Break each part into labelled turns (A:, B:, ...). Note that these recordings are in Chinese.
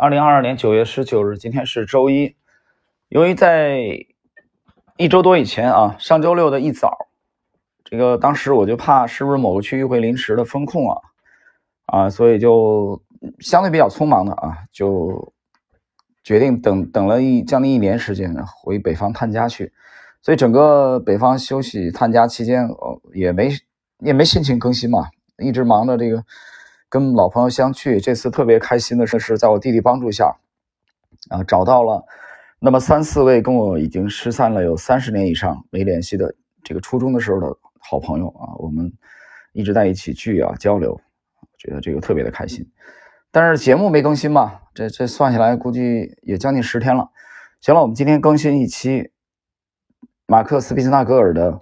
A: 二零二二年九月十九日，今天是周一。由于在一周多以前啊，上周六的一早，这个当时我就怕是不是某个区域会临时的封控啊，啊，所以就相对比较匆忙的啊，就决定等等了一将近一年时间回北方探家去。所以整个北方休息探家期间，呃，也没也没心情更新嘛，一直忙着这个。跟老朋友相聚，这次特别开心的是，是在我弟弟帮助下，啊，找到了那么三四位跟我已经失散了有三十年以上没联系的这个初中的时候的好朋友啊，我们一直在一起聚啊交流，觉得这个特别的开心。但是节目没更新嘛，这这算下来估计也将近十天了。行了，我们今天更新一期马克思·皮斯纳格尔的。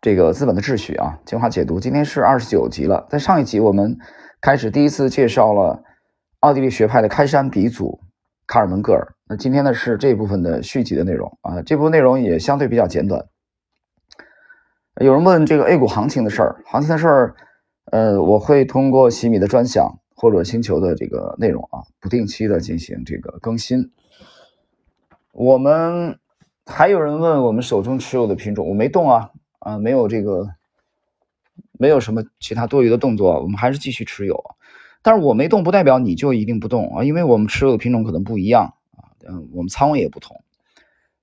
A: 这个资本的秩序啊，精华解读，今天是二十九集了。在上一集我们开始第一次介绍了奥地利学派的开山鼻祖卡尔门格尔。那今天呢是这部分的续集的内容啊，这部分内容也相对比较简短。有人问这个 A 股行情的事儿，行情的事儿，呃，我会通过喜米的专享或者星球的这个内容啊，不定期的进行这个更新。我们还有人问我们手中持有的品种，我没动啊。啊，没有这个，没有什么其他多余的动作，我们还是继续持有。但是我没动，不代表你就一定不动啊，因为我们持有的品种可能不一样啊，嗯，我们仓位也不同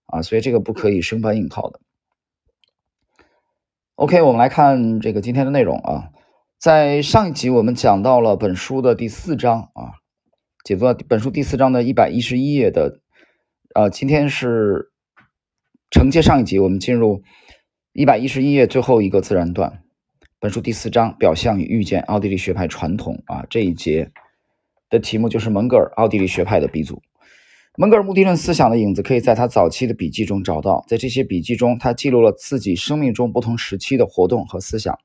A: 啊，所以这个不可以生搬硬套的。OK，我们来看这个今天的内容啊，在上一集我们讲到了本书的第四章啊，解读本书第四章的一百一十一页的，呃，今天是承接上一集，我们进入。一百一十一页最后一个自然段，本书第四章表象与预见，奥地利学派传统啊这一节的题目就是蒙格尔，奥地利学派的鼻祖。蒙格尔目的论思想的影子可以在他早期的笔记中找到，在这些笔记中，他记录了自己生命中不同时期的活动和思想，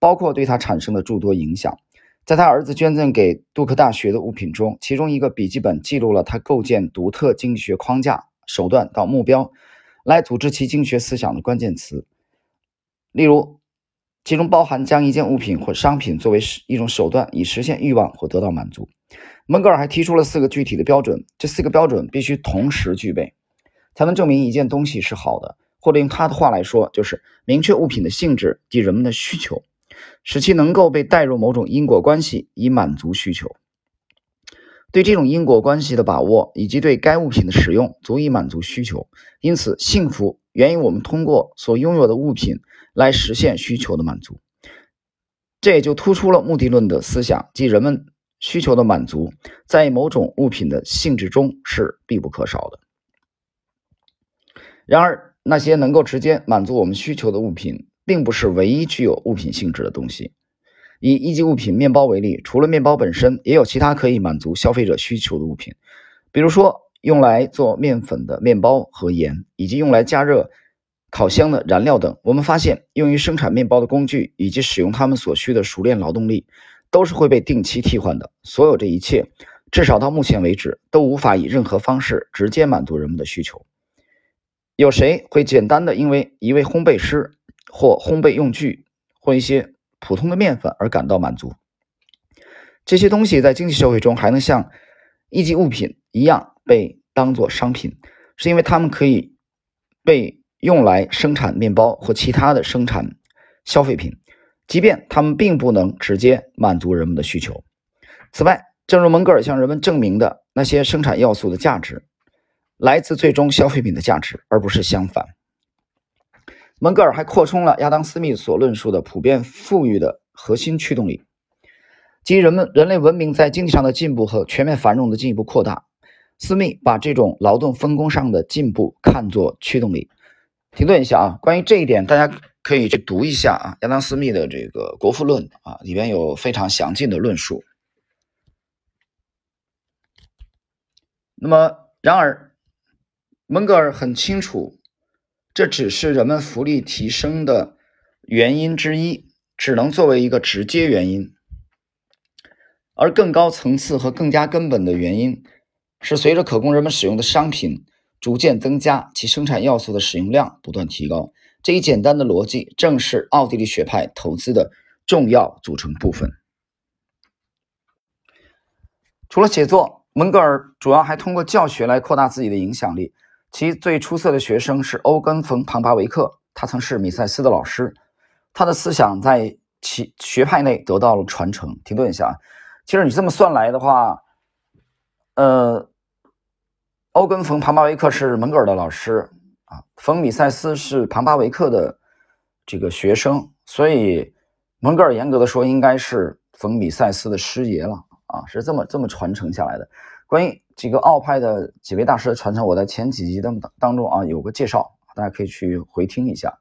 A: 包括对他产生的诸多影响。在他儿子捐赠给杜克大学的物品中，其中一个笔记本记录了他构建独特经济学框架手段到目标，来组织其经济学思想的关键词。例如，其中包含将一件物品或商品作为一种手段，以实现欲望或得到满足。蒙格尔还提出了四个具体的标准，这四个标准必须同时具备，才能证明一件东西是好的。或者用他的话来说，就是明确物品的性质及人们的需求，使其能够被带入某种因果关系，以满足需求。对这种因果关系的把握，以及对该物品的使用，足以满足需求。因此，幸福源于我们通过所拥有的物品。来实现需求的满足，这也就突出了目的论的思想，即人们需求的满足在某种物品的性质中是必不可少的。然而，那些能够直接满足我们需求的物品，并不是唯一具有物品性质的东西。以一级物品面包为例，除了面包本身，也有其他可以满足消费者需求的物品，比如说用来做面粉的面包和盐，以及用来加热。烤箱的燃料等，我们发现用于生产面包的工具以及使用它们所需的熟练劳动力，都是会被定期替换的。所有这一切，至少到目前为止，都无法以任何方式直接满足人们的需求。有谁会简单的因为一位烘焙师或烘焙用具或一些普通的面粉而感到满足？这些东西在经济社会中还能像一级物品一样被当作商品，是因为它们可以被。用来生产面包或其他的生产消费品，即便它们并不能直接满足人们的需求。此外，正如蒙格尔向人们证明的，那些生产要素的价值来自最终消费品的价值，而不是相反。蒙格尔还扩充了亚当·斯密所论述的普遍富裕的核心驱动力，即人们人类文明在经济上的进步和全面繁荣的进一步扩大。斯密把这种劳动分工上的进步看作驱动力。停顿一下啊！关于这一点，大家可以去读一下啊，亚当·斯密的这个《国富论》啊，里边有非常详尽的论述。那么，然而，蒙格尔很清楚，这只是人们福利提升的原因之一，只能作为一个直接原因，而更高层次和更加根本的原因是随着可供人们使用的商品。逐渐增加其生产要素的使用量，不断提高。这一简单的逻辑正是奥地利学派投资的重要组成部分。除了写作，蒙格尔主要还通过教学来扩大自己的影响力。其最出色的学生是欧根·冯·庞巴维克，他曾是米塞斯的老师，他的思想在其学派内得到了传承。停顿一下，其实你这么算来的话，呃，欧根·冯·庞巴维克是蒙格尔的老师啊，冯·米塞斯是庞巴维克的这个学生，所以蒙格尔严格的说应该是冯·米塞斯的师爷了。啊，是这么这么传承下来的。关于几个奥派的几位大师的传承，我在前几集的当中啊有个介绍，大家可以去回听一下。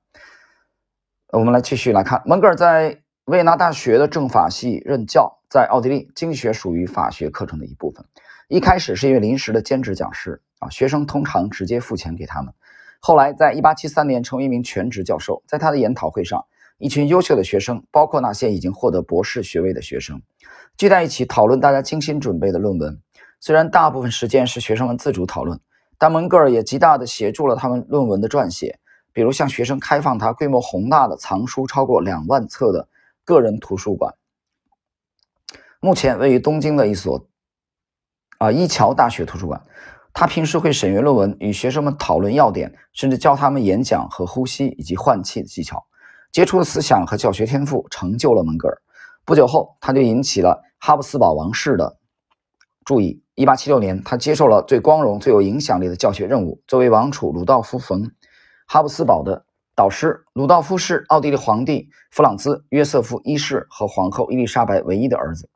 A: 我们来继续来看，蒙格尔在维也纳大学的政法系任教，在奥地利经济学属于法学课程的一部分。一开始是一位临时的兼职讲师啊，学生通常直接付钱给他们。后来在1873年成为一名全职教授，在他的研讨会上，一群优秀的学生，包括那些已经获得博士学位的学生。聚在一起讨论大家精心准备的论文，虽然大部分时间是学生们自主讨论，但蒙格尔也极大地协助了他们论文的撰写，比如向学生开放他规模宏大的藏书超过两万册的个人图书馆。目前位于东京的一所啊伊桥大学图书馆。他平时会审阅论文，与学生们讨论要点，甚至教他们演讲和呼吸以及换气的技巧。杰出的思想和教学天赋成就了蒙格尔。不久后，他就引起了哈布斯堡王室的注意。1876年，他接受了最光荣、最有影响力的教学任务。作为王储鲁道夫·冯·哈布斯堡的导师，鲁道夫是奥地利皇帝弗朗兹·约瑟夫一世和皇后伊丽莎白唯一的儿子，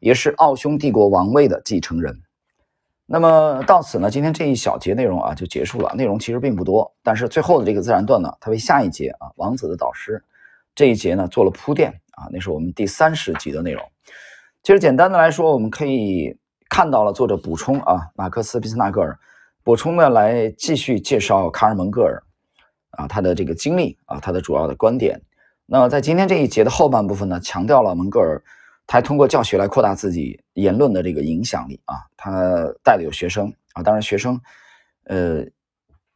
A: 也是奥匈帝国王位的继承人。那么到此呢，今天这一小节内容啊就结束了。内容其实并不多，但是最后的这个自然段呢，它为下一节啊王子的导师这一节呢做了铺垫。啊，那是我们第三十集的内容。其实简单的来说，我们可以看到了作者补充啊，马克思·毕斯纳格尔补充的来继续介绍卡尔·蒙格尔啊他的这个经历啊，他的主要的观点。那在今天这一节的后半部分呢，强调了蒙格尔他通过教学来扩大自己言论的这个影响力啊。他带的有学生啊，当然学生呃，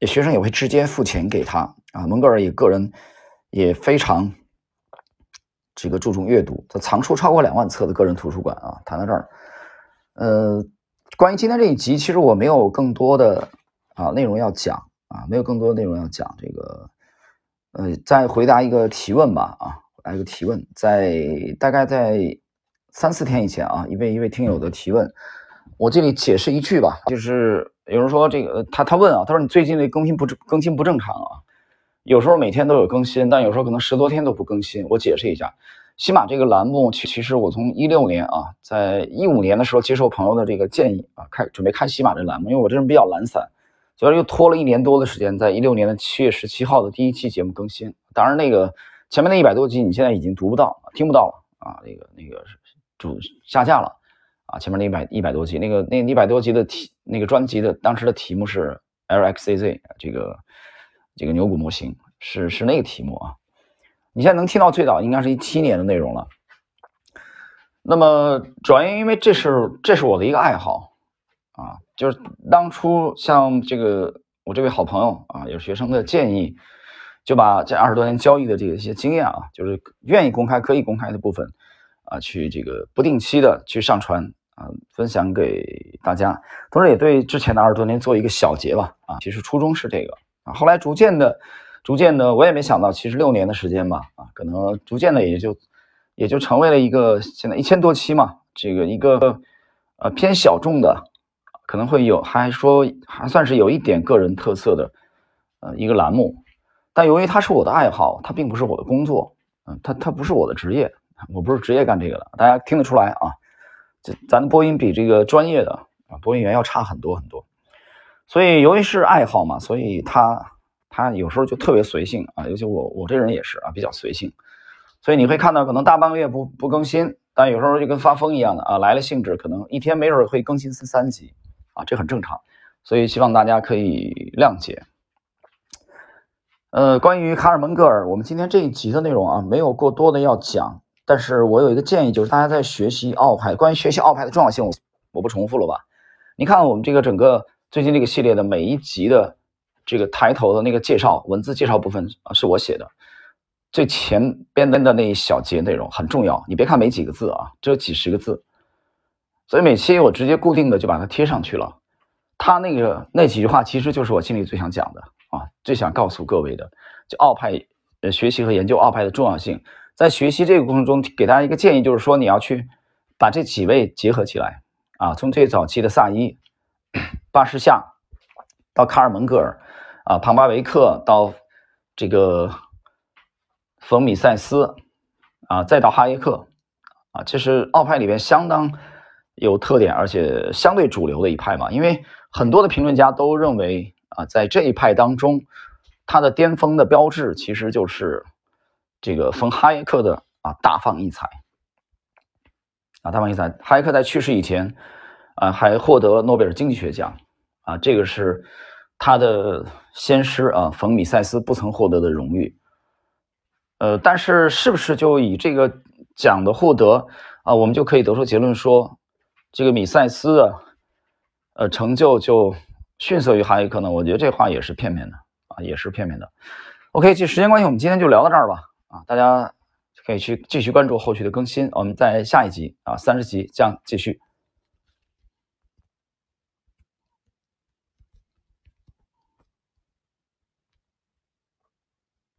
A: 学生也会直接付钱给他啊。蒙格尔也个人也非常。这个注重阅读，他藏书超过两万册的个人图书馆啊。谈到这儿，呃，关于今天这一集，其实我没有更多的啊内容要讲啊，没有更多的内容要讲。这个，呃，再回答一个提问吧啊，来一个提问，在大概在三四天以前啊，一位一位听友的提问，我这里解释一句吧，就是有人说这个他他问啊，他说你最近的更新不正更新不正常啊。有时候每天都有更新，但有时候可能十多天都不更新。我解释一下，喜马这个栏目，其其实我从一六年啊，在一五年的时候接受朋友的这个建议啊，开准备开喜马这栏目，因为我这人比较懒散，所以又拖了一年多的时间，在一六年的七月十七号的第一期节目更新。当然，那个前面那一百多集你现在已经读不到、听不到了啊，那个那个主下架了啊，前面那一百一百多集，那个那一百多集的题，那个专辑的当时的题目是 LXZ 这个。这个牛股模型是是那个题目啊，你现在能听到最早应该是一七年的内容了。那么主要因为这是这是我的一个爱好啊，就是当初像这个我这位好朋友啊，有学生的建议，就把这二十多年交易的这个一些经验啊，就是愿意公开可以公开的部分啊，去这个不定期的去上传啊，分享给大家，同时也对之前的二十多年做一个小结吧啊，其实初衷是这个。啊，后来逐渐的，逐渐的，我也没想到，其实六年的时间吧，啊，可能逐渐的也就，也就成为了一个现在一千多期嘛，这个一个呃偏小众的，可能会有还说还算是有一点个人特色的呃一个栏目，但由于它是我的爱好，它并不是我的工作，嗯，它它不是我的职业，我不是职业干这个的，大家听得出来啊，这咱的播音比这个专业的啊播音员要差很多很多。所以，由于是爱好嘛，所以他他有时候就特别随性啊。尤其我我这人也是啊，比较随性。所以你会看到，可能大半个月不不更新，但有时候就跟发疯一样的啊，来了兴致，可能一天没准会更新三三集啊，这很正常。所以希望大家可以谅解。呃，关于卡尔蒙格尔，我们今天这一集的内容啊，没有过多的要讲，但是我有一个建议，就是大家在学习奥派，关于学习奥派的重要性，我我不重复了吧？你看我们这个整个。最近这个系列的每一集的这个抬头的那个介绍文字介绍部分啊，是我写的。最前边的那一小节内容很重要，你别看没几个字啊，只有几十个字，所以每期我直接固定的就把它贴上去了。他那个那几句话其实就是我心里最想讲的啊，最想告诉各位的，就奥派呃学习和研究奥派的重要性。在学习这个过程中，给大家一个建议，就是说你要去把这几位结合起来啊，从最早期的萨伊、巴士夏到卡尔蒙格尔啊、庞巴维克到这个冯米塞斯啊，再到哈耶克啊，这是奥派里边相当有特点而且相对主流的一派嘛。因为很多的评论家都认为啊，在这一派当中，它的巅峰的标志其实就是。这个冯哈耶克的啊大放异彩啊大放异彩，哈耶克在去世以前啊还获得诺贝尔经济学奖啊，这个是他的先师啊冯米塞斯不曾获得的荣誉。呃，但是是不是就以这个奖的获得啊，我们就可以得出结论说，这个米塞斯的呃成就就逊色于哈耶克呢？我觉得这话也是片面的啊，也是片面的。OK，这时间关系，我们今天就聊到这儿吧。啊，大家可以去继续关注后续的更新，我们在下一集啊三十集这样继续。